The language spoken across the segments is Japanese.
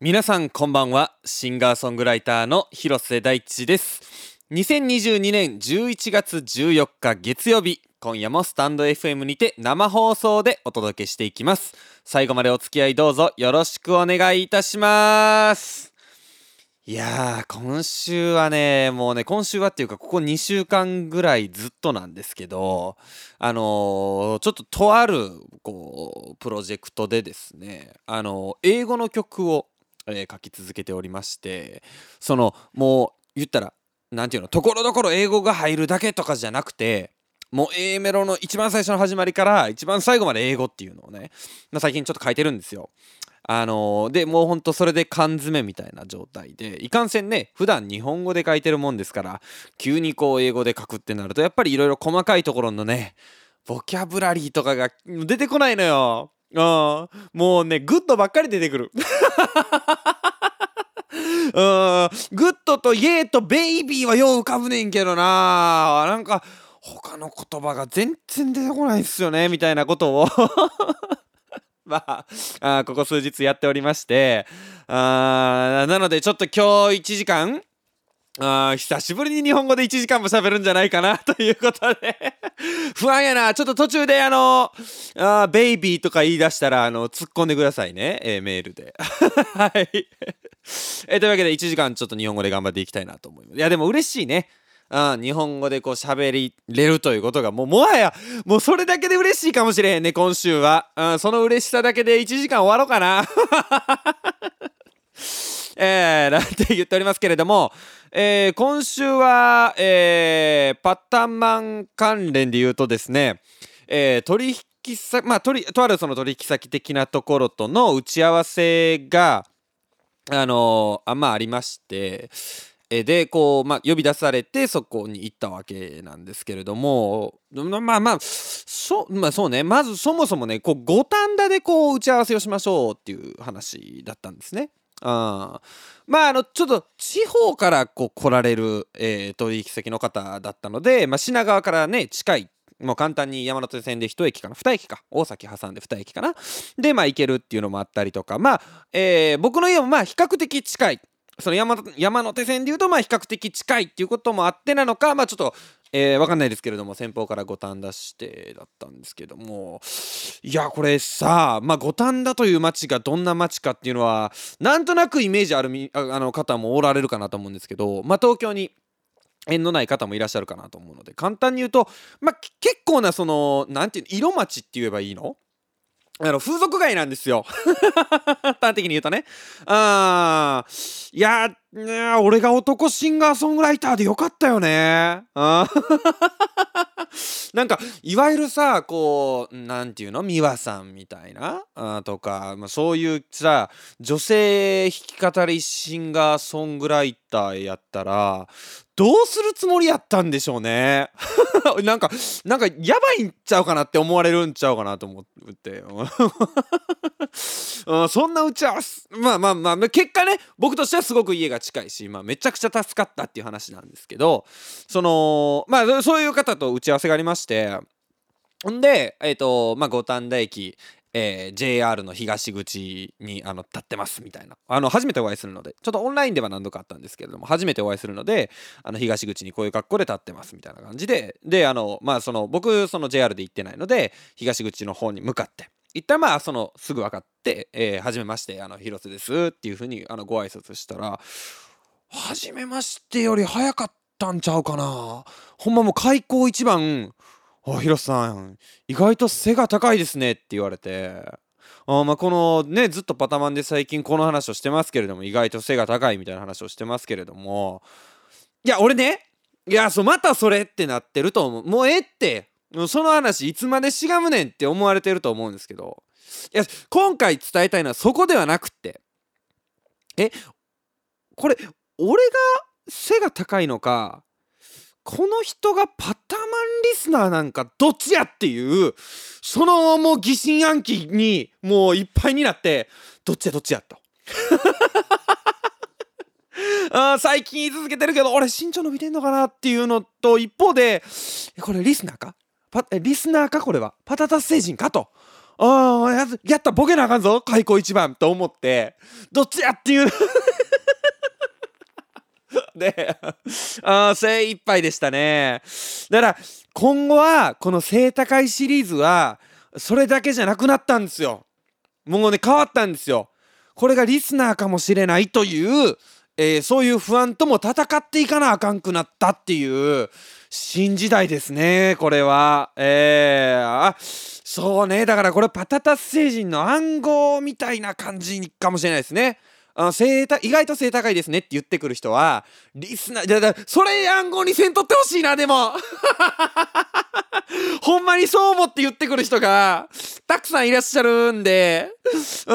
皆さんこんばんは。シンガーソングライターの広瀬大地です。2022年11月14日月曜日今夜もスタンド FM にて生放送でお届けしていきます。最後までお付き合いどうぞよろしくお願いいたします。いやー今週はねもうね今週はっていうかここ2週間ぐらいずっとなんですけどあのー、ちょっととあるこうプロジェクトでですねあのー、英語の曲をえー、書き続けておりましてそのもう言ったら何て言うのところどころ英語が入るだけとかじゃなくてもう A メロの一番最初の始まりから一番最後まで英語っていうのをね、まあ、最近ちょっと書いてるんですよ。あのー、でもうほんとそれで缶詰みたいな状態でいかんせんね普段日本語で書いてるもんですから急にこう英語で書くってなるとやっぱりいろいろ細かいところのねボキャブラリーとかが出てこないのよ。あもうね good ばっかり出てくる。うん。 good と yeah と baby はよう浮かぶねんけどな。なんか他の言葉が全然出てこないっすよねみたいなことを。まああここ数日やっておりまして。あなのでちょっと今日1時間あ久しぶりに日本語で1時間も喋るんじゃないかなということで 不安やな。ちょっと途中であの、あベイビーとか言い出したら、あの、突っ込んでくださいね。えー、メールで。はい。え、というわけで1時間ちょっと日本語で頑張っていきたいなと思います。いや、でも嬉しいね。あ日本語でこう喋りれるということがもうもはやもうそれだけで嬉しいかもしれへんね今週はあその嬉しさだけで1時間終わろうかなえー、なんて言っておりますけれどもえー、今週は、えー、パタマン関連で言うとですね、えー、取引先、まあ、ととあるその取引先的なところとの打ち合わせが、あのー、あまあありまして、えでこう、まあ、呼び出されてそこに行ったわけなんですけれどもまあまあそ,、まあ、そうねまずそもそもねこう五反田でこう打ち合わせをしましょうっていう話だったんですね。あまああのちょっと地方からこう来られる、えー、取引先の方だったので、まあ、品川からね近いもう簡単に山手線で1駅かな2駅か大崎挟んで2駅かなでまあ行けるっていうのもあったりとかまあ、えー、僕の家もまあ比較的近い。その山山手線でいうとまあ比較的近いっていうこともあってなのかまあちょっとえー、わかんないですけれども先方から五反田指定だったんですけども。いやこれさまあ五反田という町がどんな町かっていうのはなんとなくイメージあるみあの方もおられるかなと思うんですけどまあ東京に縁のない方もいらっしゃるかなと思うので簡単に言うとまあ結構なその何ていうの色町って言えばいいの？あの、風俗街なんですよ。端的に言うとね。あー、いや、俺が男シンガーソングライターでよかったよね。あ なんか、いわゆるさ、こう、なんていうの？美和さんみたいな？あとか、まあ、そういうさ、女性弾き語りシンガーソングライターやったら、どうするつもりやったんでしょうね。なんか、なんかやばいんちゃうかなって思われるんちゃうかなと思って うん。そんな打ち合わせ、まあまあまあ、結果ね、僕としてはすごく家が近いし、まあめちゃくちゃ助かったっていう話なんですけど、その、まあそういう方と打ち合わせがありまして、んで、えっ、ー、と、まあ五反田駅、えー、JR の東口にあの立ってますみたいな。あの初めてお会いするのでちょっとオンラインでは何度かあったんですけれども初めてお会いするのであの東口にこういう格好で立ってますみたいな感じでであのまあその僕その JR で行ってないので東口の方に向かって。一旦まあそのすぐ分かって「えー、初めましてあの広瀬です」っていうふうにあのご挨拶したら「初めまして」より早かったんちゃうかな。ほんまもう開口一番あ、ヒロさん、意外と背が高いですねって言われて、あまあ、このね、ずっとパタマンで最近この話をしてますけれども、意外と背が高いみたいな話をしてますけれども、いや、俺ね、いや、そう、またそれってなってると思う。もうええって、その話いつまでしがむねんって思われてると思うんですけど、いや、今回伝えたいのはそこではなくって、え、これ、俺が背が高いのか、この人がパタマンリスナーなんかどっちやっていうそのもう疑心暗鬼にもういっぱいになってどっちやどっちやと。あ最近言い続けてるけど俺身長伸びてんのかなっていうのと一方でこれリスナーか？パリスナーか？これは。パタタ星人かと。ああ、ややった、ボケなあかんぞ、開口一番と思って、どっちやっていう。で、あ精一杯でしたね。だから、今後は、この背高いシリーズは、それだけじゃなくなったんですよ。もうね、変わったんですよ。これがリスナーかもしれないという、えー、そういう不安とも戦っていかなあかんくなったっていう新時代ですねこれはえー、あそうねだからこれパタタス星人の暗号みたいな感じかもしれないですねあ背意外と背高いですねって言ってくる人はリスナーだだそれ暗号にせんとってほしいなでも。ほんまにそう思って言ってくる人がたくさんいらっしゃるんで。う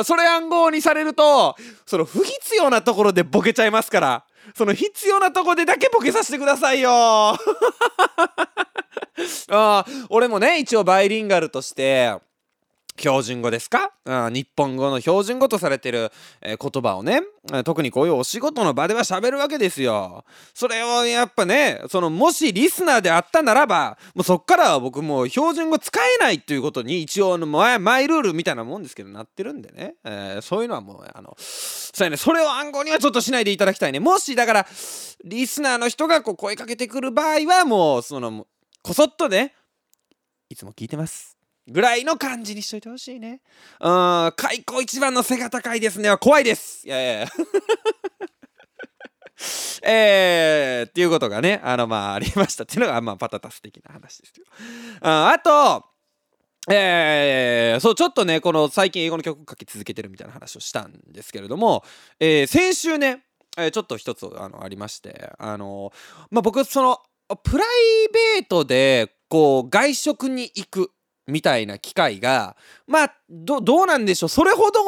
んそれ暗号にされるとその不必要なところでボケちゃいますから。その必要なとこでだけボケさせてくださいよ。あ俺もね一応バイリンガルとして標準語ですか、うん、日本語の標準語とされてる、えー、言葉をね特にこういうお仕事の場では喋るわけですよ。それをやっぱねそのもしリスナーであったならばもうそっからは僕もう標準語使えないっていうことに一応のマイルールみたいなもんですけどなってるんでね、えー、そういうのはもうあのそうやね。それを暗号にはちょっとしないでいただきたいね。もしだからリスナーの人がこう声かけてくる場合はもうそのこそっとねいつも聞いてます。ぐらいの感じにしといてほしいね。うん、開口一番の背が高いですねは怖いです。いやいやいや えー、っていうことがね、あの、まあ、ありましたっていうのが、まあ、パタタス的な話ですよ。ああと、えー、そう、ちょっとね、この最近英語の曲を書き続けてるみたいな話をしたんですけれども、えー、先週ね、えー、ちょっと一つあのありまして、あのまあ、僕、その、プライベートで、こう、外食に行くみたいな機会がまあどうなんでしょう。それほど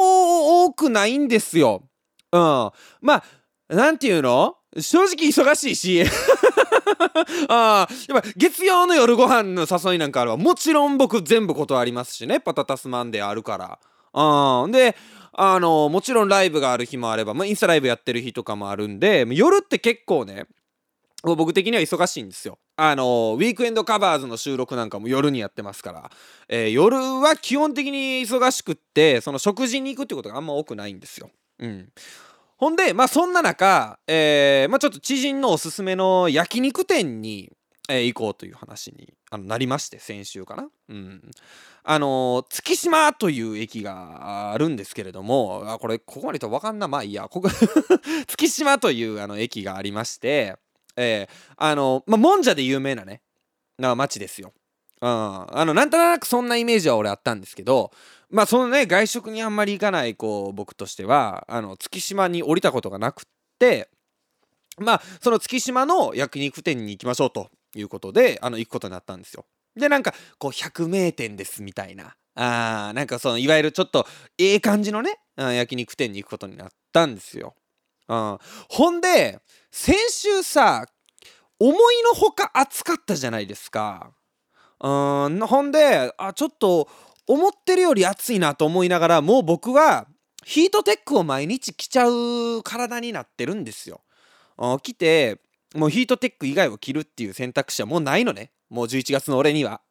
多くないんですよ。うん、まあなんていうの？正直忙しいし。あやっぱ月曜の夜ご飯の誘いなんかあればもちろん僕全部断りますしね。パタタスマンデーあるから。うん、であのもちろんライブがある日もあれば、まあ、インスタライブやってる日とかもあるんで夜って結構ね僕的には忙しいんですよ。あのウィークエンドカバーズの収録なんかも夜にやってますから、えー、夜は基本的に忙しくってその食事に行くってことがあんま多くないんですよ。うん、ほんでまあそんな中、えーまあ、ちょっと知人のおすすめの焼肉店に、えー、行こうという話にあのなりまして先週かな。うんあの月島という駅があるんですけれどもあこれここまで言うと分かんなまあいいやここ 月島というあの駅がありましてえー、あの、まあ、もんじゃで有名なね、な町ですよ。うん、あのなんとなくそんなイメージは俺あったんですけどまあそのね外食にあんまり行かないこう僕としてはあの月島に降りたことがなくってまあその月島の焼肉店に行きましょうということであの行くことになったんですよ。でなんかこう百名店ですみたいなあーなんかそのいわゆるちょっとええ感じのね、うん、焼肉店に行くことになったんですよ。ほんで先週さ思いのほか暑かったじゃないですか。うんほんであちょっと思ってるより暑いなと思いながらもう僕はヒートテックを毎日着ちゃう体になってるんですよ。着てもうヒートテック以外を着るっていう選択肢はもうないのねもう11月の俺には。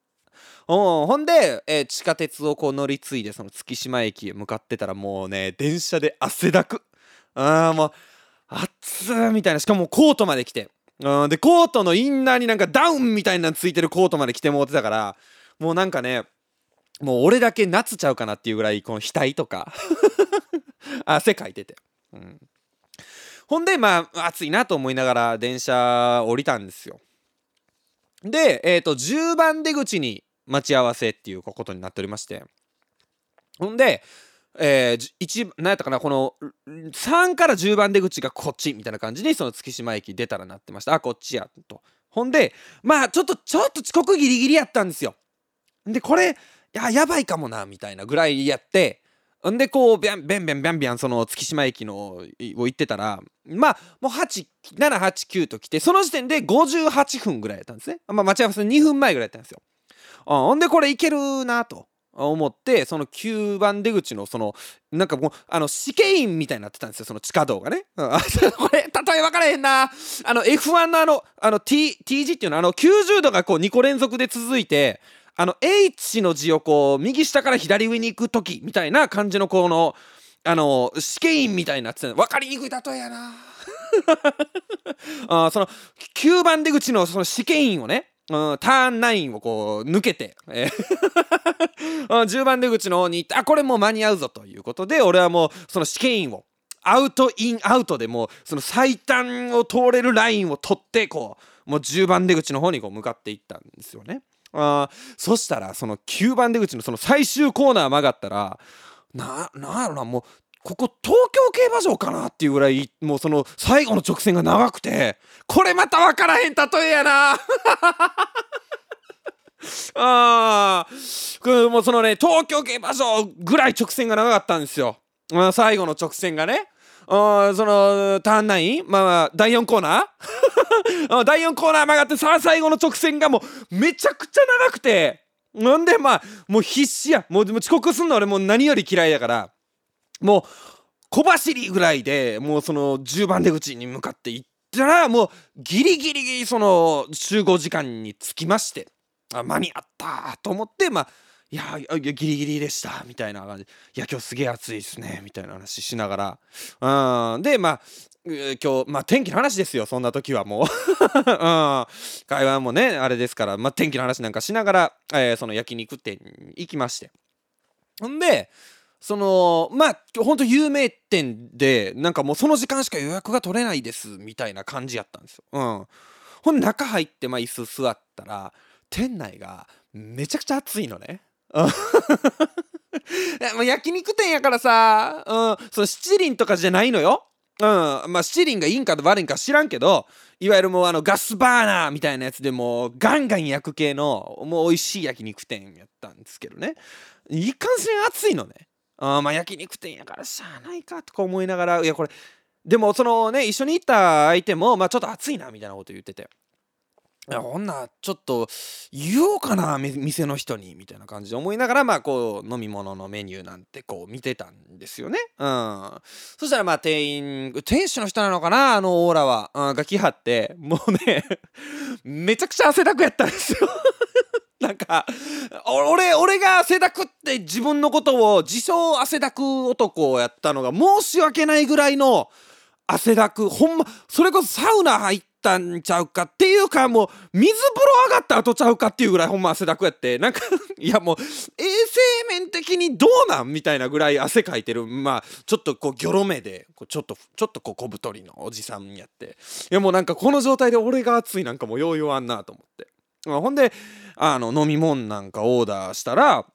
ほんで、えー、地下鉄をこう乗り継いでその月島駅へ向かってたらもうね電車で汗だく。あもう熱ーみたいなしかもコートまで来て。うんでコートのインナーになんかダウンみたいなのついてるコートまで着てもうてたからもうなんかねもう俺だけ夏ちゃうかなっていうぐらいこの額とか。汗かいてて、うん、ほんでまあ暑いなと思いながら電車降りたんですよ。でえっ、と10番出口に待ち合わせっていうことになっておりまして。ほんでえー、1何やったかなこの3から10番出口がこっちみたいな感じにその月島駅出たらなってました。あこっちやと。ほんでまあちょっとちょっと遅刻ギリギリやったんですよ。でこれややばいかもなみたいなぐらいやって。んでこうビャンビャンビャンビャンビャンその月島駅のを行ってたらまあもう789と来てその時点で58分ぐらいやったんですね。まあ待ち合わせ2分前ぐらいやったんですよ。ほんでこれいけるなと。思ってその9番出口のそのなんかもうあの試験員みたいになってたんですよその地下道がね、これ例え分からへんな。あの F1 のあのあの T, T 字っていうのはあの90度がこう2個連続で続いてあの H の字をこう右下から左上に行く時みたいな感じのこのあの試験員みたいになってた分かりにくい例えやな。あその9番出口のその試験員をねうん、ターン9をこう抜けて、えー 10番出口の方に行ってあこれもう間に合うぞということで俺はもうその試験員をアウトインアウトでもうその最短を通れるラインを取ってこうもう10番出口の方にこう向かっていったんですよね。あそしたらその9番出口のその最終コーナー曲がったらななんやろなもうここ東京競馬場かなっていうぐらいもうその最後の直線が長くてこれまた分からへん例えやな。あー。もうそのね東京競馬場ぐらい直線が長かったんですよ、最後の直線がね。あそのターンナインまあ、まあ、第4コーナー。第4コーナー曲がってさあ最後の直線がもうめちゃくちゃ長くて。なんでまあもう必死や。もう遅刻すんの俺もう何より嫌いだから。もう小走りぐらいでもうその10番出口に向かって行ったらもうギリギリその集合時間に着きましてあ間に合ったと思ってまあいやギリギリでしたみたいな感じ。いや今日すげえ暑いですねみたいな話しながら。うん。でまあ今日まあ天気の話ですよそんな時はもう。うん。会話もねあれですからまあ天気の話なんかしながら、えー、その焼肉店に行きまして。ほんでそのまあほんと有名店でなんかもうその時間しか予約が取れないですみたいな感じやったんですよ。うん、ほん中入ってまあ椅子座ったら店内がめちゃくちゃ暑いのね。もう焼肉店やからさ、うん、その七輪とかじゃないのよ。うん、まあ七輪がいいんか悪いんか知らんけどいわゆるもうあのガスバーナーみたいなやつでもうガンガン焼く系のもう美味しい焼肉店やったんですけどね。いかんせん暑いのね。あまあ焼肉店やからしゃあないかとか思いながらいやこれでもそのね一緒に行った相手もまあちょっと暑いなみたいなこと言ってて。いやほんなちょっと言おうかな店の人にみたいな感じで思いながらまあこう飲み物のメニューなんてこう見てたんですよね。うん。そしたらまあ店員店主の人なのかなあのオーラは、うん、が来はってもうね めちゃくちゃ汗だくやったんですよ なんか俺俺が汗だくって自分のことを自称汗だく男をやったのが申し訳ないぐらいの汗だくほんまそれこそサウナ入ったんちゃうかっていうかもう水風呂上がった後ちゃうかっていうぐらいほんま汗だくやってなんかいやもう衛生面的にどうなんみたいなぐらい汗かいてるまあちょっとこうギョロ目でちょっとちょっとこう小太りのおじさんやっていやもうなんかこの状態で俺が暑いなんかもうよう言わんなと思って。ほんであの飲み物なんかオーダーしたら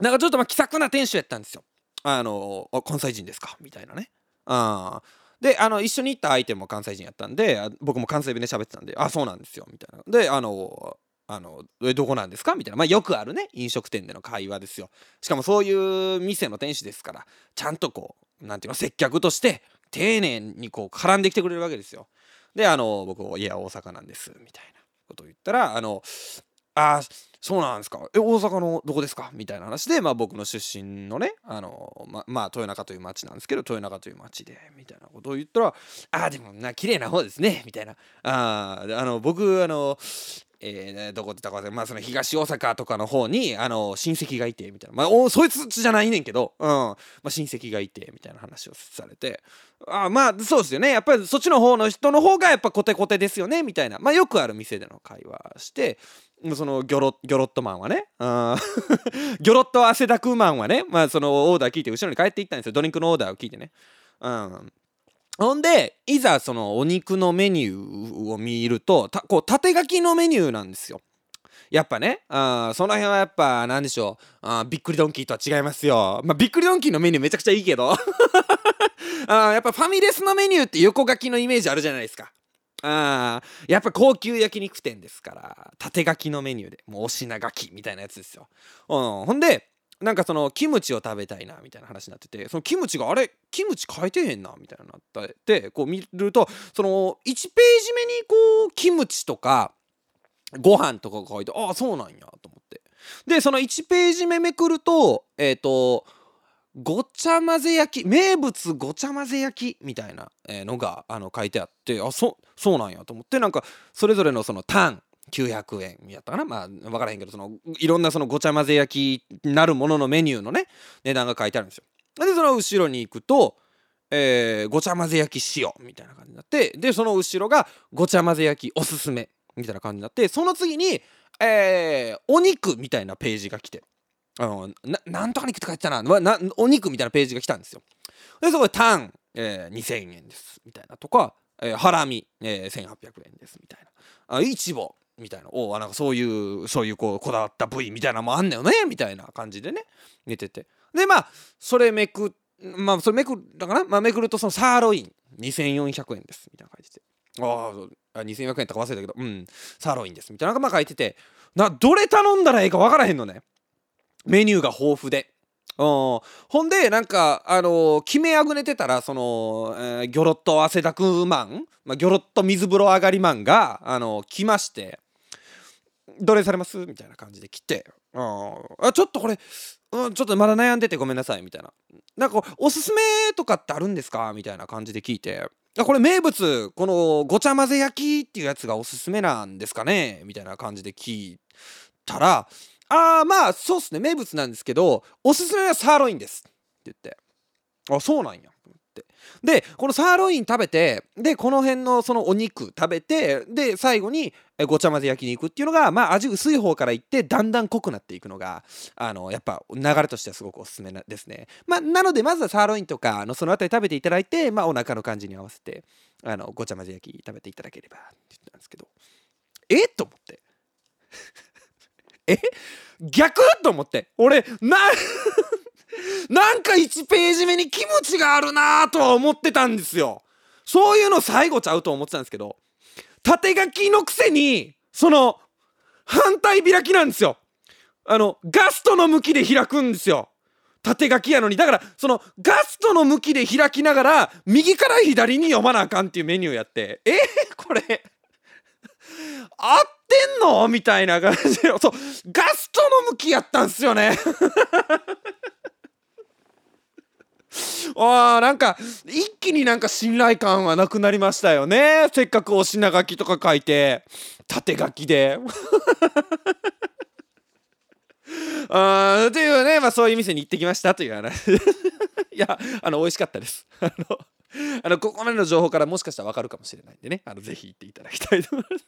なんかちょっとまあ気さくな店主やったんですよ。あの関西人ですか？みたいなね。あであの一緒に行った相手も関西人やったんで僕も関西弁で喋ってたんで「あそうなんですよ」みたいな。であのあのどこなんですか？みたいな、まあ、よくあるね飲食店での会話ですよ。しかもそういう店の店主ですからちゃんとこうなんていうの接客として丁寧にこう絡んできてくれるわけですよ。であの僕「いや大阪なんです」みたいな。ことを言ったらあのあそうなんですか。え大阪のどこですか？みたいな話で、まあ、僕の出身のねあのままあ豊中という町なんですけど豊中という町でみたいなことを言ったら「あでもな綺麗な方ですね」みたいな。ああの僕あのえー、どこって言ったかまあその東大阪とかの方にあの親戚がいてみたいなまあおそいつじゃないねんけど、うんまあ、親戚がいてみたいな話をされてあまあそうですよねやっぱりそっちの方の人の方がやっぱコテコテですよねみたいなまあよくある店での会話してそのギョロギョロットマンはね、うん、ギョロット汗だくマンはね、まあそのオーダー聞いて後ろに帰っていったんですよ。ドリンクのオーダーを聞いてね。うん。ほんで、いざそのお肉のメニューを見ると、こう縦書きのメニューなんですよ。やっぱね、あその辺はやっぱ何でしょうあ、びっくりドンキーとは違いますよ。まあ、びっくりドンキーのメニューめちゃくちゃいいけど あやっぱファミレスのメニューって横書きのイメージあるじゃないですか。あやっぱ高級焼肉店ですから縦書きのメニューでもうお品書きみたいなやつですよ、うん、ほんでなんかそのキムチを食べたいなみたいな話になっててそのキムチがあれキムチ変えてへんなみたいになってこう見るとその1ページ目にこうキムチとかご飯とかが書いてああそうなんやと思って。でその1ページ目めくるとえっ、ー、とごちゃ混ぜ焼き名物ごちゃ混ぜ焼きみたいなのがあの書いてあってあそそうなんやと思ってなんかそれぞれのそのタン900円やったかな。まあ分からへんけどそのいろんなそのごちゃ混ぜ焼きなるもののメニューのね値段が書いてあるんですよ。でその後ろに行くと、えー、ごちゃ混ぜ焼き塩みたいな感じになってでその後ろがごちゃ混ぜ焼きおすすめみたいな感じになってその次に、えー、お肉みたいなページが来てあのななんとか肉って書いてたな。なお肉みたいなページが来たんですよ。でそこでタン、えー、2000円ですみたいなとか、えー、ハラミ、えー、1800円ですみたいな。あイチボみたいな。おなんかそういうそういうこうこだわった部位みたいなのもあんねよねみたいな感じでね見てて。でまあそれめくまあそれめくだかな、まあ、めくるとそのサーロイン2400円ですみたいな感じでああ2400円とか忘れたけどうんサーロインですみたいなまあ書いてて。などれ頼んだらええか分からへんのね。メニューが豊富で。うん、ほんでなんかあのー、決めあぐねてたらその、えー、ギョロッと汗だくマン、まあ、ギョロッと水風呂上がりマンが、あのー、来まして「どれされます?」みたいな感じで来て「うんあちょっとこれ、うん、ちょっとまだ悩んでてごめんなさい」みたいな「なんかおすすめとかってあるんですか?」みたいな感じで聞いて。あ「これ名物このごちゃ混ぜ焼きっていうやつがおすすめなんですかね?」みたいな感じで聞いたら「ああまあそうっすね。名物なんですけどおすすめはサーロインです。って言って。あそうなんや。でこのサーロイン食べてでこの辺のそのお肉食べてで最後にごちゃ混ぜ焼き肉っていうのがまあ味薄い方からいってだんだん濃くなっていくのがあのやっぱ流れとしてはすごくおすすめですね。まあなのでまずはサーロインとかのその辺り食べていただいてまあお腹の感じに合わせてあのごちゃ混ぜ焼き食べていただければって言ったんですけど。え？っと思って。え？逆？と思って。俺ななんか1ページ目にキムチがあるなとは思ってたんですよ。そういうの最後ちゃうと思ってたんですけど縦書きのくせにその反対開きなんですよ。あのガストの向きで開くんですよ。縦書きやのに。だからそのガストの向きで開きながら右から左に読まなあかんっていうメニューやって。えー、これ合ってんの？みたいな感じでそうガストの向きやったんすよね。あーなんか一気になんか信頼感はなくなりましたよね。せっかくお品書きとか書いて縦書きで。あというねまあそういう店に行ってきましたという話。いやあの美味しかったです。あの あのここまでの情報からもしかしたら分かるかもしれないんでね。あのぜひ行っていただきたいと思います。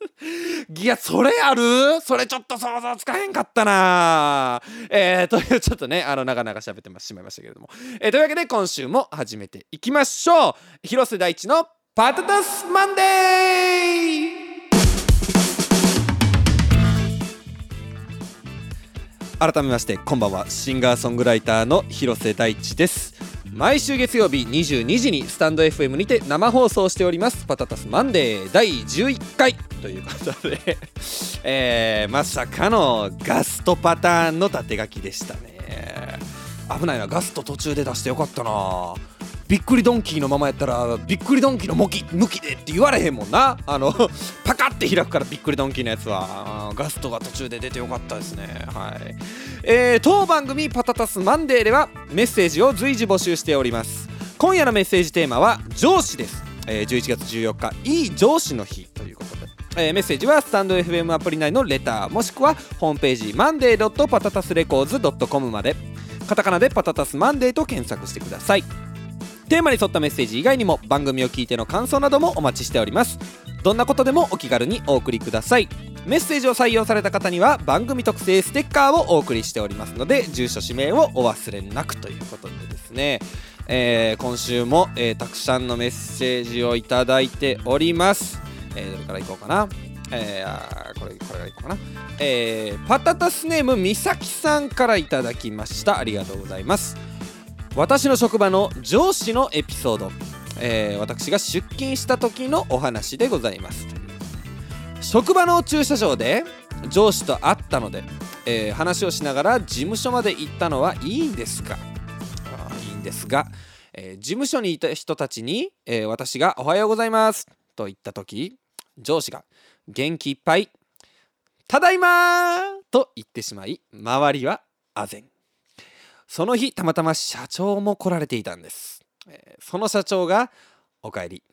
いやそれある？それちょっと想像つかへんかったな。えー、というちょっとねあのなかなか喋ってしまいましたけれども、えー、というわけで今週も始めていきましょう。広瀬大地のパタタスマンデー。改めましてこんばんは。シンガーソングライターの広瀬大地です。毎週月曜日22時にスタンド FM にて生放送しております。パタタスマンデー第11回。ということで えー、まさかのガストパターンの縦書きでしたね。危ないな。ガスト途中で出してよかったな。びっくりドンキーのままやったらびっくりドンキーの向き向きでって言われへんもんな。あの パカって開くからびっくりドンキーのやつは。ガストが途中で出てよかったですね。はい。えー、当番組パタタスマンデーではメッセージを随時募集しております。今夜のメッセージテーマは上司です、えー、11月14日いい上司の日。ということで。えー、メッセージはスタンド FM アプリ内のレターもしくはホームページマンデーパタタスレコーズ .com まで。カタカナでパタタスマンデーと検索してください。テーマに沿ったメッセージ以外にも番組を聞いての感想などもお待ちしております。どんなことでもお気軽にお送りください。メッセージを採用された方には番組特製ステッカーをお送りしておりますので住所氏名をお忘れなくということでですね。えー、今週も、えー、たくさんのメッセージをいただいております、えー、どれからいこうかな。えー、これこれがいこうかな、えー、パタタスネームみさきさんからいただきました。ありがとうございます。私の職場の上司のエピソード、えー、私が出勤した時のお話でございます。職場の駐車場で上司と会ったので、えー、話をしながら事務所まで行ったのはいいんですか？いいんですが、えー、事務所にいた人たちに、えー、私が「おはようございます」と言った時上司が元気いっぱい「ただいまー!」と言ってしまい周りは唖然その日たまたま社長も来られていたんです、えー、その社長が「おかえり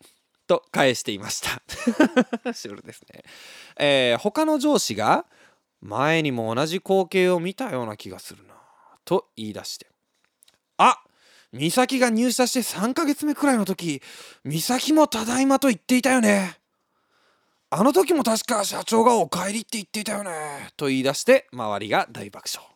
と返していました。シュールですね、えー、他の上司が前にも同じ光景を見たような気がするなと言い出して。あ美咲が入社して3ヶ月目くらいの時美咲もただいまと言っていたよね。あの時も確か社長がお帰りって言っていたよねと言い出して周りが大爆笑。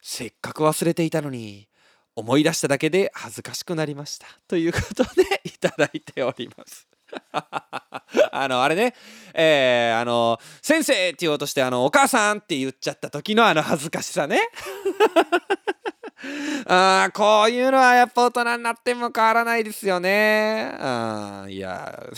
せっかく忘れていたのに思い出しただけで恥ずかしくなりました。ということでいただいております。あのあれね。えー、あの先生って言おうとしてあのお母さんって言っちゃった時のあの恥ずかしさね。あこういうのはやっぱ大人になっても変わらないですよね。あいや。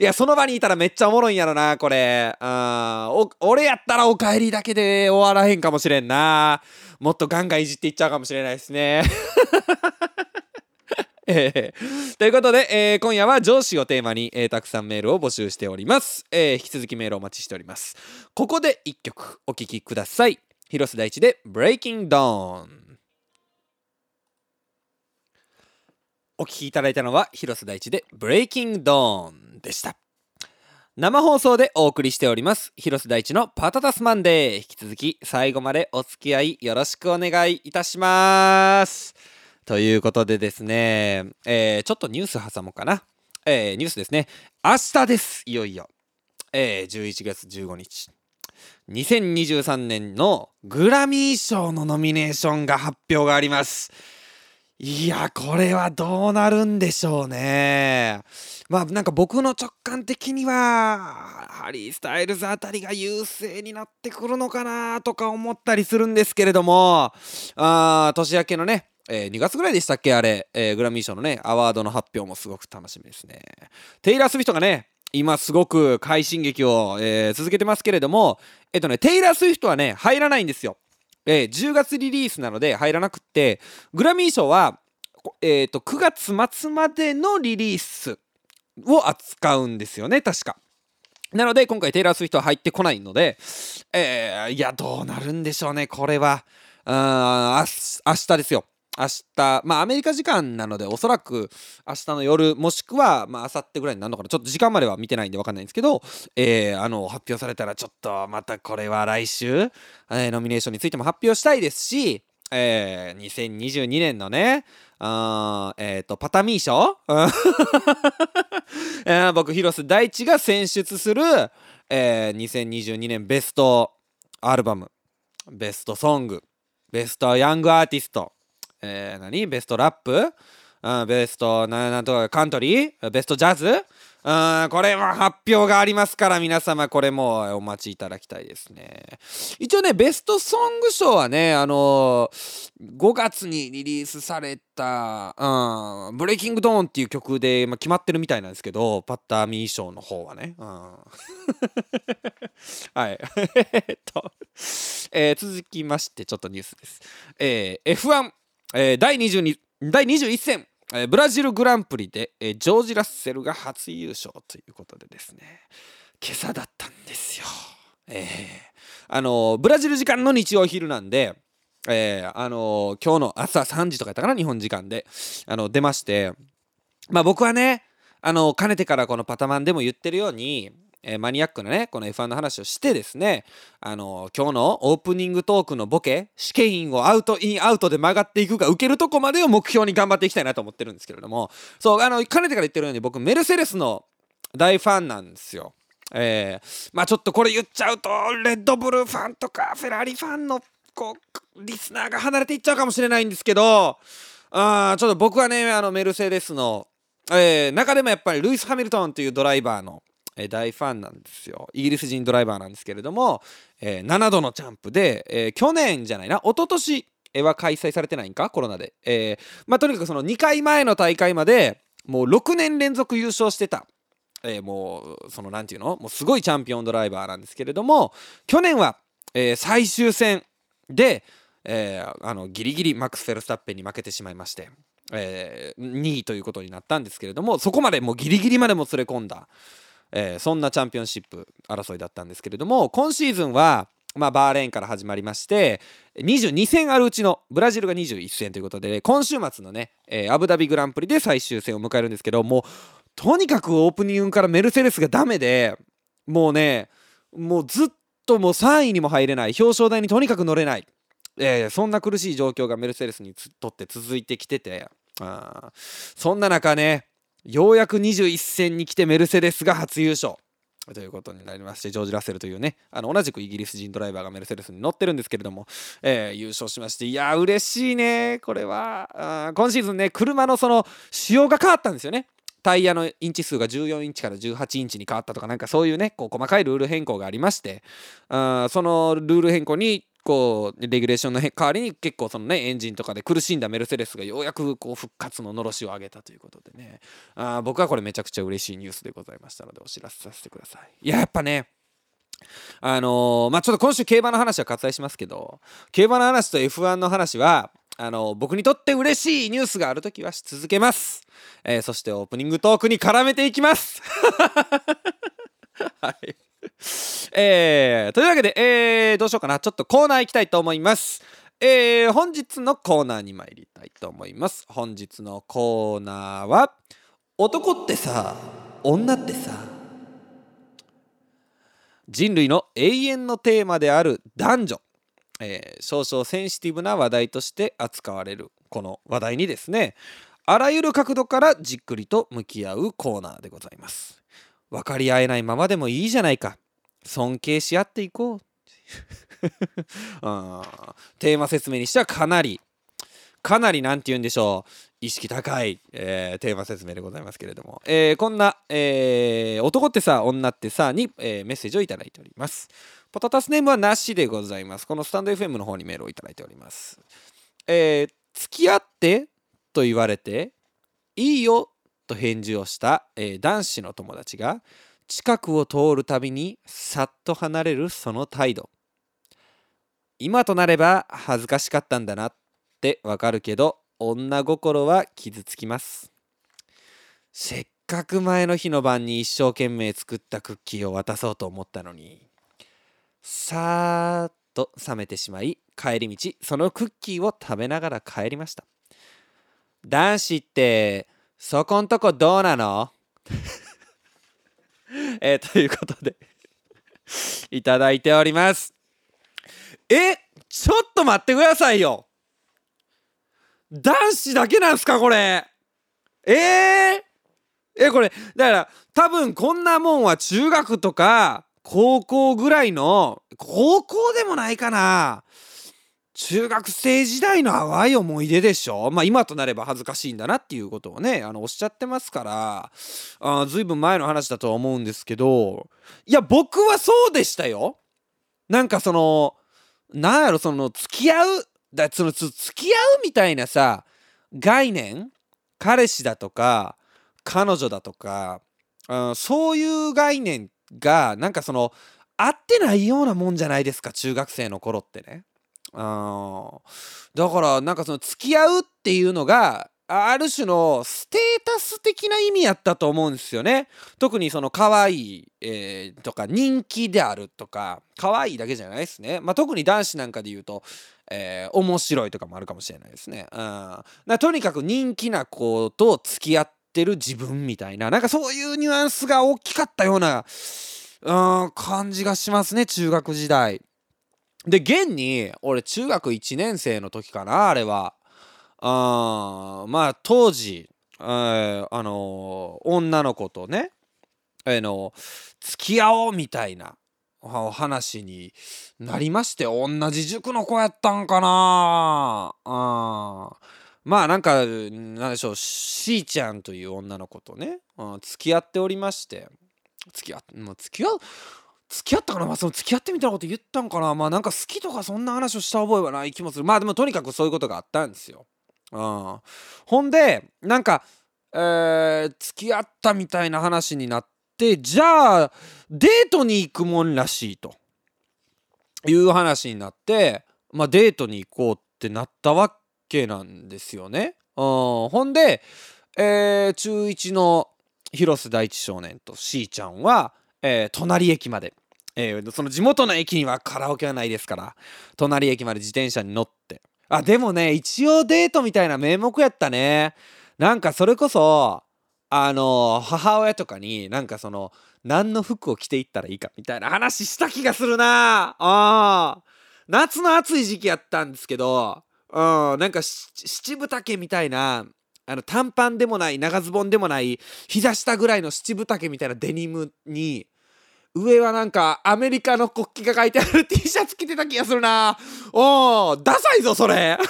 いやその場にいたらめっちゃおもろいんやろなこれ。あお俺やったらお帰りだけで終わらへんかもしれんな。もっとガンガンいじっていっちゃうかもしれないですね。えー、ということで、えー、今夜は上司をテーマに、えー、たくさんメールを募集しております、え引き続きメールお待ちしております。ここで1曲お聴きください。広瀬大地で Breaking Dawn お聴きいただいたのは広瀬大地で Breaking Dawn でした。生放送でお送りしております広瀬大地のパタタスマンデー。引き続き最後までお付き合いよろしくお願いいたします。ということでですね、えー、ちょっとニュース挟もうかな、えー、ニュースですね。明日ですいよいよ、えー、11月15日。2023年のグラミー賞のノミネーションが発表があります。いや、これはどうなるんでしょうね。まあなんか僕の直感的には、ハリー・スタイルズあたりが優勢になってくるのかなとか思ったりするんですけれども、あ年明けのね、えー、2月ぐらいでしたっけあれ、えー、グラミー賞のね、アワードの発表もすごく楽しみですね。テイラー・スウィフトがね、今すごく快進撃を、えー、続けてますけれども、えっとね、テイラー・スウィフトはね、入らないんですよ。えー、10月リリースなので入らなくって、グラミー賞は、えーと、9月末までのリリースを扱うんですよね、確か。なので、今回テイラー・スウィフトは入ってこないので、えー、いや、どうなるんでしょうね、これは。うん、明日ですよ。明日、まあアメリカ時間なのでおそらく明日の夜もしくはまあ明後日ぐらいになるのかな。ちょっと時間までは見てないんで分かんないんですけど、えー、あの発表されたらちょっとまたこれは来週、えー、ノミネーションについても発表したいですし、えー、2022年のねあえっ、ー、とパタミー賞、僕広瀬大地が選出する、えー、2022年ベストアルバムベストソングベストヤングアーティスト。えー、何？ベストラップうん、ベストななんとかカントリーベストジャズうん、これは発表がありますから皆様これもお待ちいただきたいですね。一応ね、ベストソング賞はね、あのー、5月にリリースされた、うん、ブレイキングドーンっていう曲で、ま、決まってるみたいなんですけど、パッターミー賞の方はね。うん、はい。えっと、えー、続きましてちょっとニュースです。えー、F1 えー、第22第21戦、えー、ブラジルグランプリで、えー、ジョージ・ラッセルが初優勝ということでですね今朝だったんですよ。えー、あのブラジル時間の日曜昼なんで、えー、あの今日の朝3時とかやったかな日本時間であの出ましてまあ僕はねあのかねてからこのパタマンでも言ってるようにえー、マニアックなねこの F1 の話をしてですねあの今日のオープニングトークのボケ試験員をアウトインアウトで曲がっていくか受けるとこまでを目標に頑張っていきたいなと思ってるんですけれどもそうあのかねてから言ってるように僕メルセデスの大ファンなんですよ。えー、まあちょっとこれ言っちゃうとレッドブルーファンとかフェラーリファンのこうリスナーが離れていっちゃうかもしれないんですけどあちょっと僕はねあのメルセデスの、えー、中でもやっぱりルイス・ハミルトンというドライバーのえ、大ファンなんですよ。イギリス人ドライバーなんですけれども、えー、7度のジャンプで、えー、去年じゃないな一昨年は開催されてないんか？コロナで、えー、まあとにかくその2回前の大会までもう6年連続優勝してた、え、もうその何て言うの？もうすごいチャンピオンドライバーなんですけれども去年は、え、最終戦で、えー、あのギリギリマックス・フェルスタッペンに負けてしまいまして、えー、2位ということになったんですけれどもそこまでもうギリギリまでも連れ込んだ。えー、そんなチャンピオンシップ争いだったんですけれども今シーズンはまあ、バーレーンから始まりまして22戦あるうちのブラジルが21戦ということで今週末のね、えー、アブダビグランプリで最終戦を迎えるんですけどもうとにかくオープニングからメルセデスがダメでもうねもうずっともう3位にも入れない表彰台にとにかく乗れない、えー、そんな苦しい状況がメルセデスにとって続いてきててあそんな中ねようやく21戦に来てメルセデスが初優勝。ということになりましてジョージ・ラッセルというねあの同じくイギリス人ドライバーがメルセデスに乗ってるんですけれども、えー、優勝しましていや嬉しいね。これは今シーズンね車のその仕様が変わったんですよね。タイヤのインチ数が14インチから18インチに変わったとかなんかそういうねこう細かいルール変更がありましてあそのルール変更にこうレギュレーションの代わりに結構そのねエンジンとかで苦しんだメルセデスがようやくこう復活ののろしを上げたということでね。あ僕はこれめちゃくちゃ嬉しいニュースでございましたのでお知らせさせてください。い ややっぱねあのー、まあちょっと今週競馬の話は割愛しますけど競馬の話と F1 の話はあの、僕にとって嬉しいニュースがある時はし続けます、えー、そしてオープニングトークに絡めていきます。はい。えー、というわけで、えー、どうしようかな。ちょっとコーナー行きたいと思います。えー、本日のコーナーに参りたいと思います。本日のコーナーは、男ってさ、女ってさ、人類の永遠のテーマである男女、えー、少々センシティブな話題として扱われるこの話題にですねあらゆる角度からじっくりと向き合うコーナーでございます分かり合えないままでもいいじゃないか尊敬し合っていこう。テーマ説明にしてはかなりかなり何て言うんでしょう。意識高い、えー、テーマ説明でございますけれども、えー、こんな、えー、男ってさ女ってさに、え、メッセージをいただいております。ポタタスネームはなしでございます。このスタンド FM の方にメールをいただいております。え、付き合ってと言われていいよと返事をした、え、男子の友達が近くを通るたびにさっと離れるその態度。今となれば恥ずかしかったんだなってわかるけど女心は傷つきます。せっかく前の日の晩に一生懸命作ったクッキーを渡そうと思ったのにさーっと冷めてしまい帰り道そのクッキーを食べながら帰りました。男子ってそこんとこどうなの？えー、ということでいただいております。えちょっと待ってくださいよ。男子だけなんすかこれ。えー、えこれだから多分こんなもんは中学とか高校ぐらいの高校でもないかな。中学生時代の淡い思い出でしょ？まあ今となれば恥ずかしいんだなっていうことをねあのおっしゃってますからあ随分前の話だとは思うんですけどいや僕はそうでしたよなんかそのなんやろその付き合うだその付き合うみたいなさ概念彼氏だとか彼女だとか、そういう概念がなんかその合ってないようなもんじゃないですか中学生の頃ってね。だからなんかその付き合うっていうのがある種のステータス的な意味やったと思うんですよね。特にその可愛い、えー、とか人気であるとか可愛いだけじゃないですね。まあ、特に男子なんかで言うと、えー、面白いとかもあるかもしれないですね。うん、とにかく人気な子と付き合ってる自分みたいななんかそういうニュアンスが大きかったような、うん、感じがしますね中学時代。で、現に、俺、中学1年生の時かな、あれは。あまあ、当時、あの、女の子とね、あの付き合おうみたいなお話になりまして同じ塾の子やったんかな。あまあなんかなんでしょうしーちゃんという女の子とね、付き合っておりまして。付き合もう付き合う付き合ったかな？まあその付き合ってみたいなこと言ったんかな？まあなんか好きとかそんな話をした覚えはない気もする。まあでもとにかくそういうことがあったんですよ。うん、ほんでなんか、えー、付き合ったみたいな話になってじゃあデートに行くもんらしいと。いう話になってまあデートに行こうってなったわけなんですよね。うん、ほんで、えー、中1の広瀬大地少年としーちゃんはえー、隣駅まで、えー、その地元の駅にはカラオケはないですから。隣駅まで自転車に乗って。あでもね一応デートみたいな名目やったね。なんかそれこそあの母親とかになんかその何の服を着ていったらいいかみたいな話した気がするな。あ夏の暑い時期やったんですけどうんなんか七分丈みたいなあの短パンでもない長ズボンでもない膝下ぐらいの七分丈みたいなデニムに上はなんかアメリカの国旗が書いてある T シャツ着てた気がするな。おおダサいぞそれ。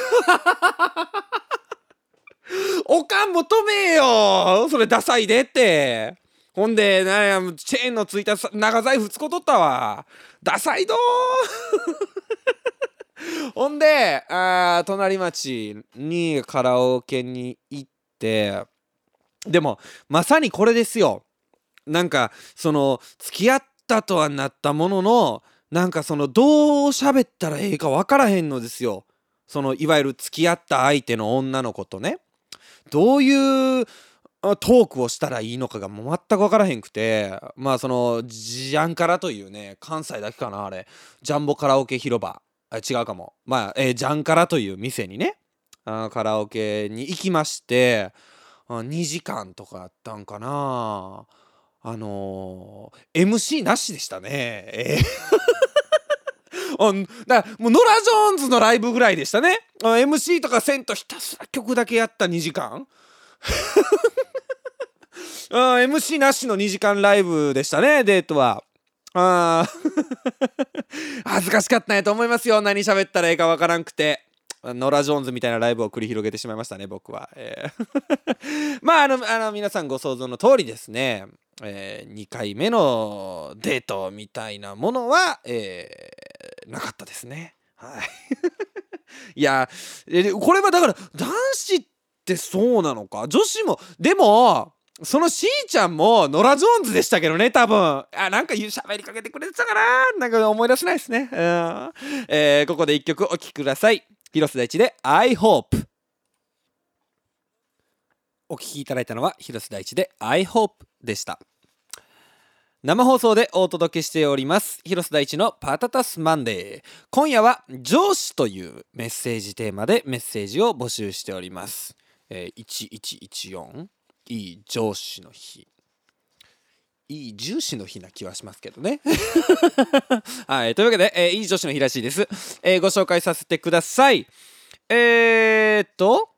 おかんも止めよ。それダサいでって。ほんでなんやチェーンのついた長財布使うとったわ。ダサいど ほんであ隣町にカラオケに行って。でもまさにこれですよ。なんかその付き合ったとはなったもののなんかそのどう喋ったらええか分からへんのですよ。そのいわゆる付き合った相手の女の子とね。どういうトークをしたらいいのかが全く分からへんくてまあそのジャンカラというね関西だけかなあれ。ジャンボカラオケ広場。あ違うかも。まあ、えー、ジャンカラという店にね。あカラオケに行きまして2時間とかあったんかな。ああのー、MC なしでしたね。えー。だもうノラ・ジョーンズのライブぐらいでしたね。MC とかせんとひたすら曲だけやった2時間。MC なしの2時間ライブでしたねデートは。あ 恥ずかしかったんやと思いますよ。何喋ったらええかわからんくて。ノラ・ジョーンズみたいなライブを繰り広げてしまいましたね僕は、えー。まああのあの皆さんご想像の通りですね、えー、2回目のデートみたいなものは、えー、なかったですねはい いやこれはだから男子ってそうなのか？女子もでもそのしーちゃんもノラ・ジョーンズでしたけどね、多分。あ、なんか喋りかけてくれてたかな？なんか思い出せないですね。うん。えー、ここで一曲お聴きください。広瀬大地で I Hope。お聴きいただいたのは広瀬大地で I Hope でした。生放送でお届けしております広瀬大地のパタタスマンデー今夜は上司というメッセージテーマでメッセージを募集しております、えー、1114いい上司の日いい重視の日な気はしますけどね。はい。というわけで、えー、いい女子の日らしいです。えー、ご紹介させてください。えー、っと、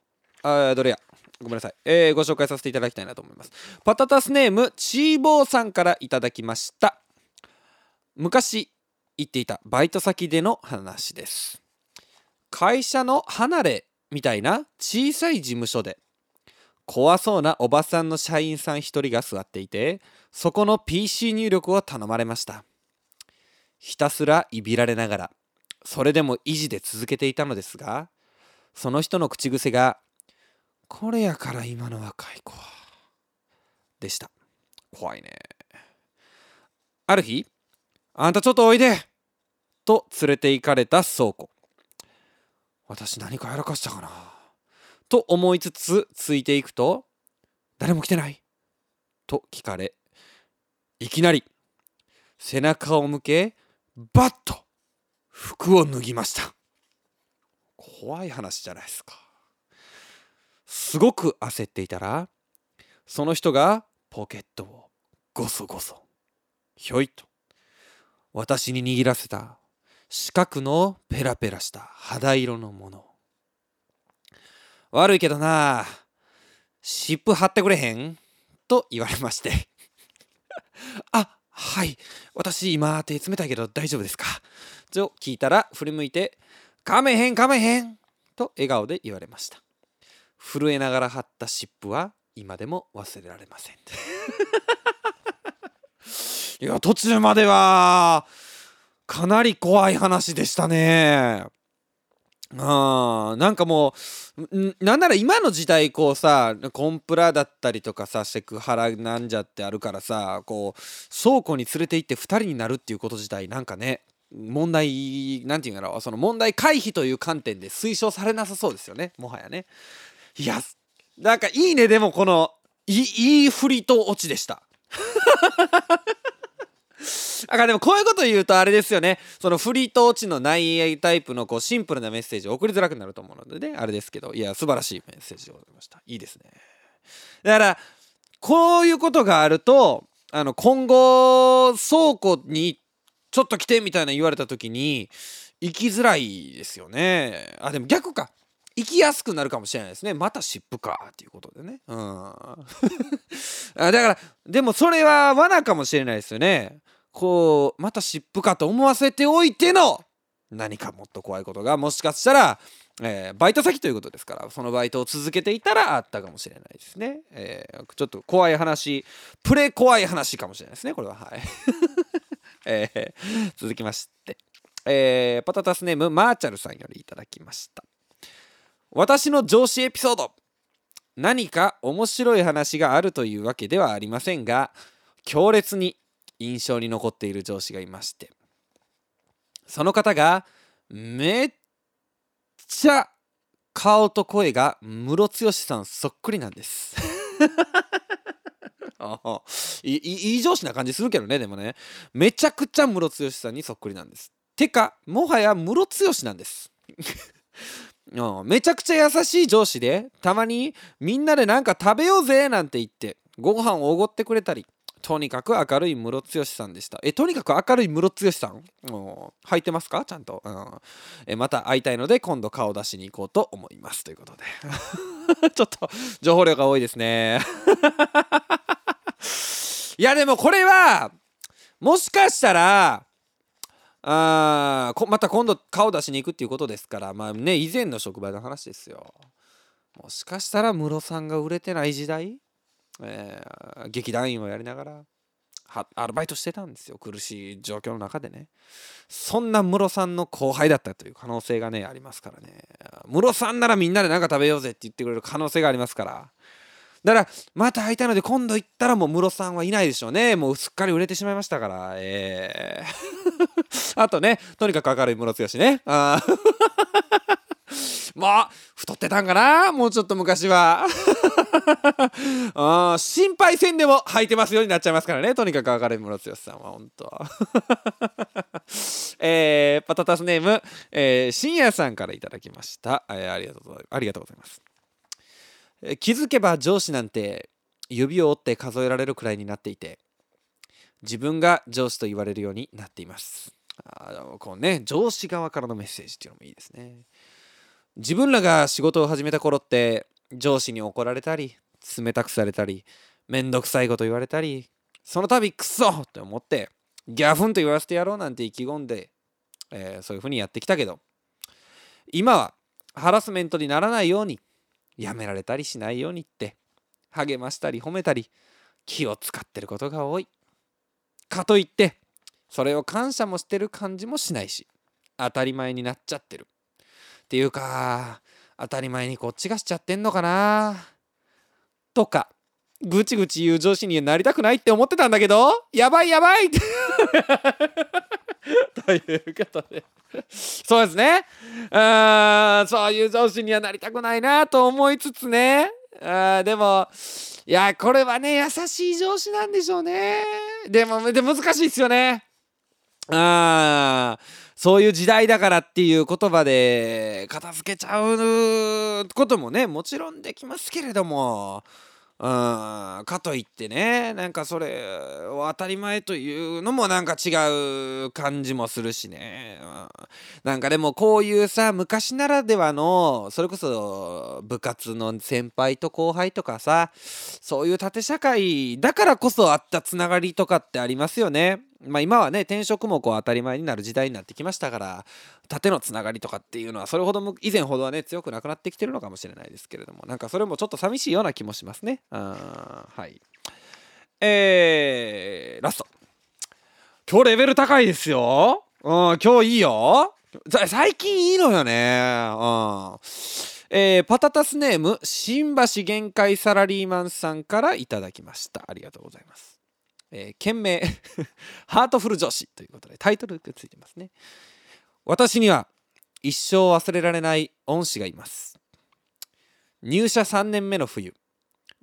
あどれや。ごめんなさい、えー、ご紹介させていただきたいなと思います。パタタスネーム、チーボーさんからいただきました。昔行っていたバイト先での話です。会社の離れみたいな小さい事務所で怖そうなおばさんの社員さん一人が座っていてそこの PC 入力を頼まれましたひたすらいびられながらそれでも維持で続けていたのですがその人の口癖が「これやから今の若い子は」でした。怖いね。ある日「あんたちょっとおいで!」と連れて行かれた倉庫。私何かやらかしたかな。と思いつつついていくと誰も来てない。と聞かれいきなり背中を向けバッと服を脱ぎました。怖い話じゃないですか。すごく焦っていたらその人がポケットをゴソゴソひょいと私に握らせた四角のペラペラした肌色のもの。悪いけどな、湿布貼ってくれへん？と言われまして。あ、はい。私今手冷たいけど大丈夫ですか？と聞いたら振り向いて、かめへんかめへん！と笑顔で言われました。震えながら貼った湿布は今でも忘れられません。いや、途中まではかなり怖い話でしたね。あなんかもうなんなら今の時代こうさコンプラだったりとかさセクハラなんじゃってあるからさこう倉庫に連れて行って2人になるっていうこと自体なんかね問題なんていうんだろうその問題回避という観点で推奨されなさそうですよねもはやねいやなんかいいねでもこのいいい振りとオチでした。だからでもこういうこと言うとあれですよね。そのフリート落ちのないタイプのこうシンプルなメッセージを送りづらくなると思うのでね。あれですけど。いや素晴らしいメッセージをございました。いいですね。だからこういうことがあるとあの今後倉庫にちょっと来てみたいな言われた時に行きづらいですよね。あでも逆か。行きやすくなるかもしれないですね。また湿布か。っていうことでね。うん。だからでもそれは罠かもしれないですよね。こうまた湿布かと思わせておいての何かもっと怖いことがもしかしたら、えー、バイト先ということですからそのバイトを続けていたらあったかもしれないですね、えー、ちょっと怖い話プレ怖い話かもしれないですね。これは。はい、えー、続きまして、えー、パタタスネームマーチャルさんよりいただきました。私の上司エピソード。何か面白い話があるというわけではありませんが強烈に印象に残っている上司がいまして。その方がめっちゃ顔と声がムロツヨシさんそっくりなんです。いいい上司な感じするけどねでもね。めちゃくちゃムロツヨシさんにそっくりなんです。てかもはやムロツヨシなんですうん、めちゃくちゃ優しい上司でたまにみんなでなんか食べようぜなんて言ってご飯をおごってくれたりとにかく明るいムロツヨシさんでした。えとにかく明るいムロツヨシさん、うん、履いてますか？ちゃんと、うん、えまた会いたいので今度顔出しに行こうと思います。ということで。ちょっと情報量が多いですね。いやでもこれはもしかしたらあまた今度顔出しに行くっていうことですからまあね以前の職場の話ですよ。もしかしたらムロさんが売れてない時代、えー、劇団員をやりながらアルバイトしてたんですよ。苦しい状況の中でね。そんなムロさんの後輩だったという可能性がねありますからね。ムロさんならみんなで何か食べようぜって言ってくれる可能性がありますから。だからまた会いたいので今度行ったらもうムロさんはいないでしょうね。もうすっかり売れてしまいましたから。えー。あとねとにかく明るいムロツヨシね。あまあ 太ってたんかな？もうちょっと昔は。あ心配せんでも履いてますようになっちゃいますからね。とにかく明るいムロツヨシさんは本当えー、パタタスネーム、えー、深夜さんからいただきました、えー、ありがとうありがとうございます。え気づけば上司なんて指を折って数えられるくらいになっていて自分が上司と言われるようになっています。あのこうね上司側からのメッセージっていうのもいいですね。自分らが仕事を始めた頃って上司に怒られたり冷たくされたりめんどくさいこと言われたりその度クソって思ってギャフンと言わせてやろうなんて意気込んで、えー、そういう風にやってきたけど今はハラスメントにならないようにやめられたりしないようにって励ましたり褒めたり気を使ってることが多い。かといってそれを感謝もしてる感じもしないし当たり前になっちゃってる。っていうか当たり前にこっちがしちゃってんのかな？とかぐちぐち言う上司になりたくないって思ってたんだけど？やばいやばい！ということで。そうですね。あそういう上司にはなりたくないなと思いつつね。あでもいやこれはね優しい上司なんでしょうね。でもで難しいですよね。あそういう時代だからっていう言葉で片付けちゃうこともねもちろんできますけれどもうんかといってねなんかそれを当たり前というのもなんか違う感じもするしね、うん、なんかでもこういうさ昔ならではのそれこそ部活の先輩と後輩とかさそういう縦社会だからこそあったつながりとかってありますよね。まあ、今はね転職もこう当たり前になる時代になってきましたから縦のつながりとかっていうのはそれほど以前ほどはね強くなくなってきてるのかもしれないですけれどもなんかそれもちょっと寂しいような気もしますね。はい。えー、ラスト。今日レベル高いですよ。うん今日いいよ。最近いいのよね。うん。えー、パタタスネーム新橋限界サラリーマンさんからいただきました。ありがとうございます。えー、件名 ハートフル女子ということでタイトルがついてますね。私には一生忘れられない恩師がいます。入社3年目の冬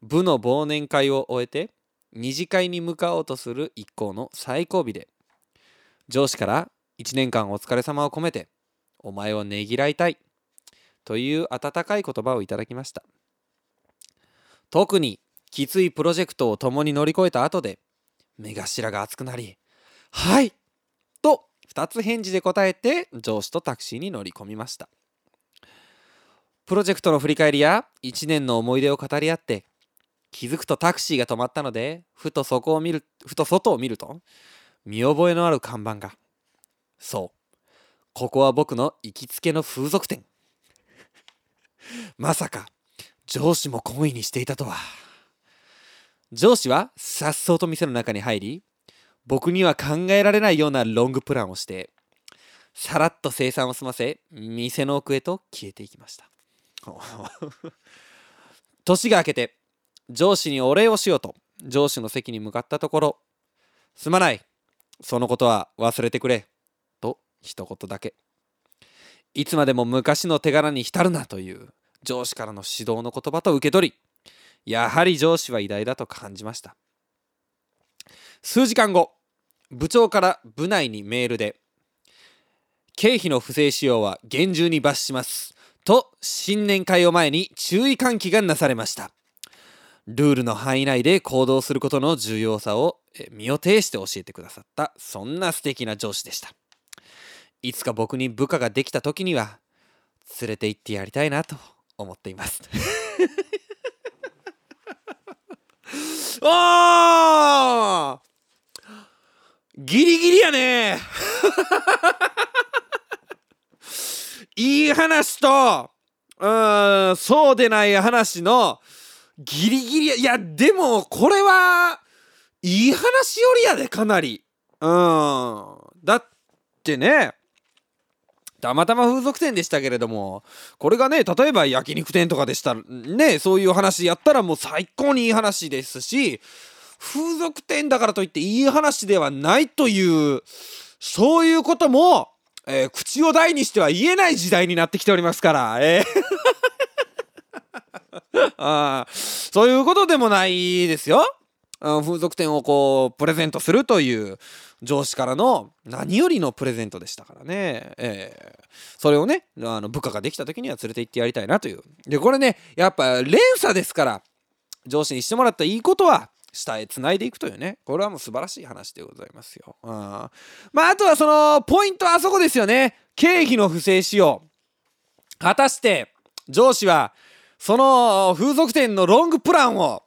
部の忘年会を終えて二次会に向かおうとする一行の最後尾で上司から1年間お疲れ様を込めてお前をねぎらいたいという温かい言葉をいただきました。特にきついプロジェクトを共に乗り越えた後で目頭が熱くなり「はい!」と2つ返事で答えて上司とタクシーに乗り込みましたプロジェクトの振り返りや1年の思い出を語り合って気づくとタクシーが止まったのでふとそこを見るふと外を見ると見覚えのある看板がそうここは僕の行きつけの風俗店まさか上司も懇意にしていたとは上司はさっそうと店の中に入り僕には考えられないようなロングプランをしてさらっと生産を済ませ店の奥へと消えていきました。年が明けて上司にお礼をしようと上司の席に向かったところすまないそのことは忘れてくれと一言だけ。いつまでも昔の手柄に浸るなという上司からの指導の言葉と受け取りやはり上司は偉大だと感じました。数時間後部長から部内にメールで経費の不正使用は厳重に罰しますと新年会を前に注意喚起がなされました。ルールの範囲内で行動することの重要さを身を挺して教えてくださったそんな素敵な上司でした。いつか僕に部下ができた時には連れて行ってやりたいなと思っています。ああギリギリやね。いい話とうんそうでない話のギリギリいやでもこれはいい話よりやでかなり。うん。だってねたまたま風俗店でしたけれどもこれがね例えば焼肉店とかでしたらねそういう話やったらもう最高にいい話ですし風俗店だからといっていい話ではないというそういうことも、えー、口を大にしては言えない時代になってきておりますから、えー あそういうことでもないですよ。風俗店をこうプレゼントするという上司からの何よりのプレゼントでしたからね、えー、それをねあの部下ができた時には連れて行ってやりたいなという。でこれねやっぱ連鎖ですから上司にしてもらったいいことは下へつないでいくというね。これはもう素晴らしい話でございますよ、うん、まああとはそのポイントはあそこですよね。経費の不正使用。果たして上司はその風俗店のロングプランを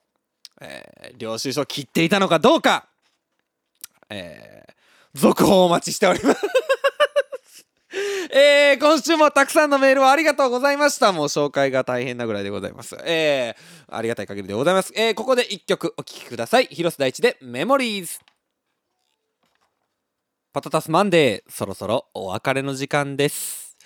えー、領収書切っていたのかどうか、えー、続報をお待ちしております えー、今週もたくさんのメールをありがとうございました。もう紹介が大変なぐらいでございます。えー、ありがたい限りでございます。えー、ここで一曲お聴きください。広瀬大地でメモリーズ。パタタスマンデー、そろそろお別れの時間です。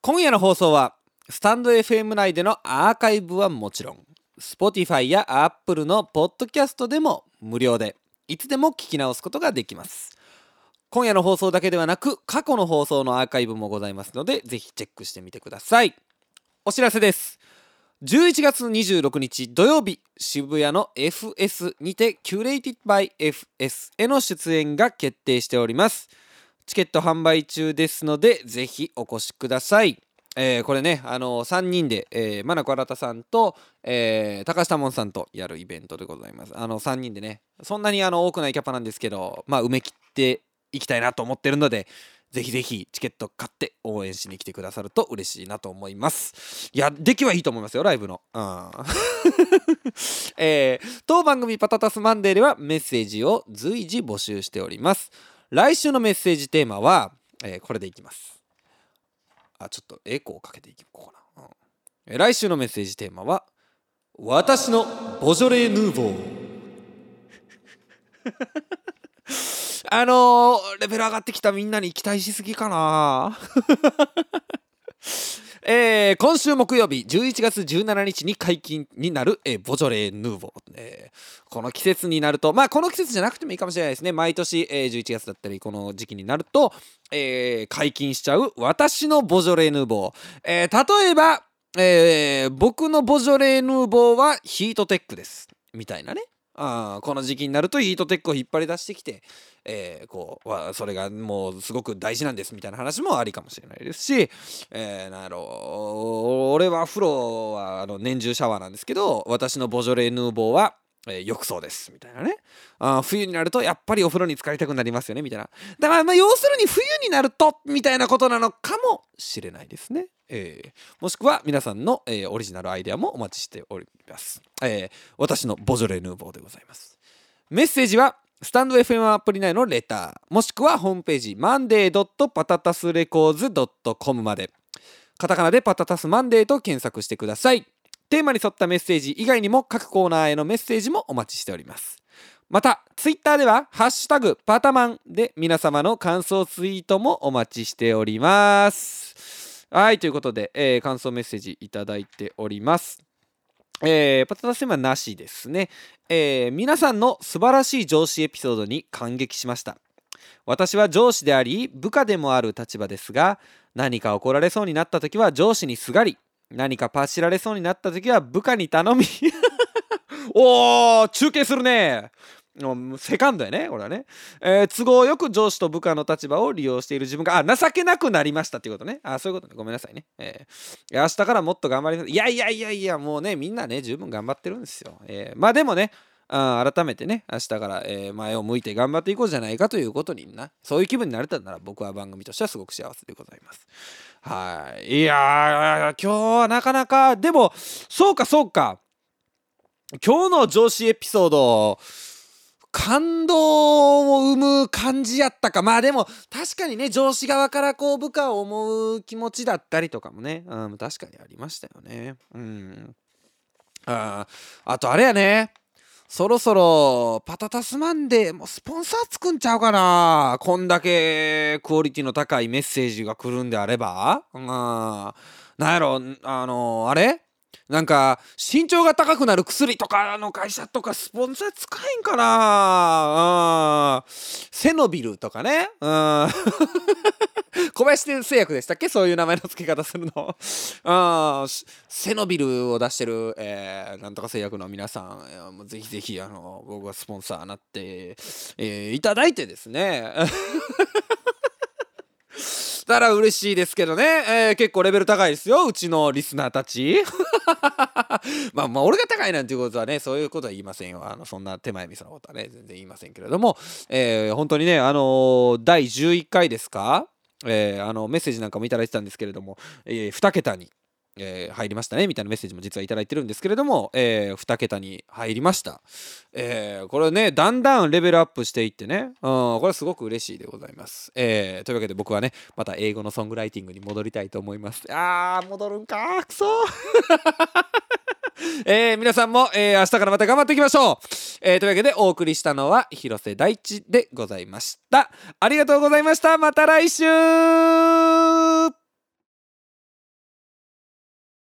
今夜の放送は、スタンド FM 内でのアーカイブはもちろん、Spotify や Apple のポッドキャストでも無料でいつでも聞き直すことができます。今夜の放送だけではなく過去の放送のアーカイブもございますのでぜひチェックしてみてください。お知らせです。11月26日土曜日渋谷の FS にて Curated by FS への出演が決定しております。チケット販売中ですのでぜひお越しください。えー、これね、あのー、3人で、えー、マナコ新さんと、えー、高橋多門さんとやるイベントでございます。あの、3人でね、そんなにあの多くないキャパなんですけど、まあ、埋め切っていきたいなと思ってるので、ぜひぜひチケット買って応援しに来てくださると嬉しいなと思います。いや、出来はいいと思いますよ、ライブの。うん。えー、当番組パタタスマンデーではメッセージを随時募集しております。来週のメッセージテーマは、えー、これでいきます。あちょっとエコーかけていこうかな、うん、来週のメッセージテーマは「私のボジョレーヌーボー」あのー、レベル上がってきたみんなに期待しすぎかな。えー、今週木曜日11月17日に解禁になる、えー、ボジョレーヌーボー、えー、この季節になるとまあこの季節じゃなくてもいいかもしれないですね。毎年、えー、11月だったりこの時期になると、えー、解禁しちゃう私のボジョレーヌーボー、えー、例えば、えー、僕のボジョレーヌーボーはヒートテックです。みたいなね。あこの時期になるとヒートテックを引っ張り出してきて、えー、こうそれがもうすごく大事なんですみたいな話もありかもしれないですし、えー、なんやろ俺は風呂はあの年中シャワーなんですけど私のボジョレ・ヌーボーはえー、浴槽です。みたいなね。あ冬になるとやっぱりお風呂に浸かりたくなりますよねみたいな。だからまあ要するに冬になるとみたいなことなのかもしれないですね、えー、もしくは皆さんの、えー、オリジナルアイデアもお待ちしております、え私のボジョレ・ヌーボーでございます。メッセージはスタンド FM アプリ内のレターもしくはホームページ monday.patatasrecords.com まで。カタカナでパタタスマンデーと検索してください。テーマに沿ったメッセージ以外にも各コーナーへのメッセージもお待ちしております。また、ツイッターでは、ハッシュタグパタマンで皆様の感想ツイートもお待ちしております。はい、ということで、えー、感想メッセージいただいております。えー、パタタスはなしですね、えー、皆さんの素晴らしい上司エピソードに感激しました。私は上司であり部下でもある立場ですが何か怒られそうになった時は上司にすがり何かパシられそうになった時は部下に頼み。おー中継するね。セカンドやねこれはね、えー、都合よく上司と部下の立場を利用している自分があ情けなくなりましたっていうことね。あそういうことね。ごめんなさいね、えー、明日からもっと頑張りますいやいやいやいやもうねみんなね十分頑張ってるんですよ、えー、まあでもねあ改めてね明日から、え、前を向いて頑張っていこうじゃないかということになそういう気分になれたなら僕は番組としてはすごく幸せでございますはい。いや今日はなかなか、でも、そうかそうか。今日の上司エピソード、感動を生む感じやったか。まあでも、確かにね、上司側からこう部下を思う気持ちだったりとかもね、うん、確かにありましたよね。うん。ああとあれやね。そろそろパタタスマンデーもスポンサー作んちゃうかな。こんだけクオリティの高いメッセージが来るんであれば。うん。なんやろあのあれ？なんか身長が高くなる薬とかの会社とかスポンサー使えんかな？セノビルとかね。うん。小林製薬でしたっけ？そういう名前の付け方するの。あセノビルを出してる、えー、なんとか製薬の皆さんぜひぜひあの僕はスポンサーになって、えー、いただいてですね。したら嬉しいですけどね、えー、結構レベル高いですようちのリスナーたち。まあまあ俺が高いなんていうことはねそういうことは言いませんよ。あのそんな手前味噌のことはね全然言いませんけれども、えー、本当にねあのー、第11回ですか？えー、あのメッセージなんかもいただいてたんですけれども、えー、2桁に、えー、入りましたねみたいなメッセージも実はいいてるんですけれども、えー、2桁に入りました、えー、これねだんだんレベルアップしていってね、うん、これすごく嬉しいでございます、えー、というわけで僕はねまた英語のソングライティングに戻りたいと思います。あー戻るんかくそ えー、皆さんも、えー、明日からまた頑張っていきましょう、えー、というわけでお送りしたのは広瀬大地でございました。ありがとうございました。また来週。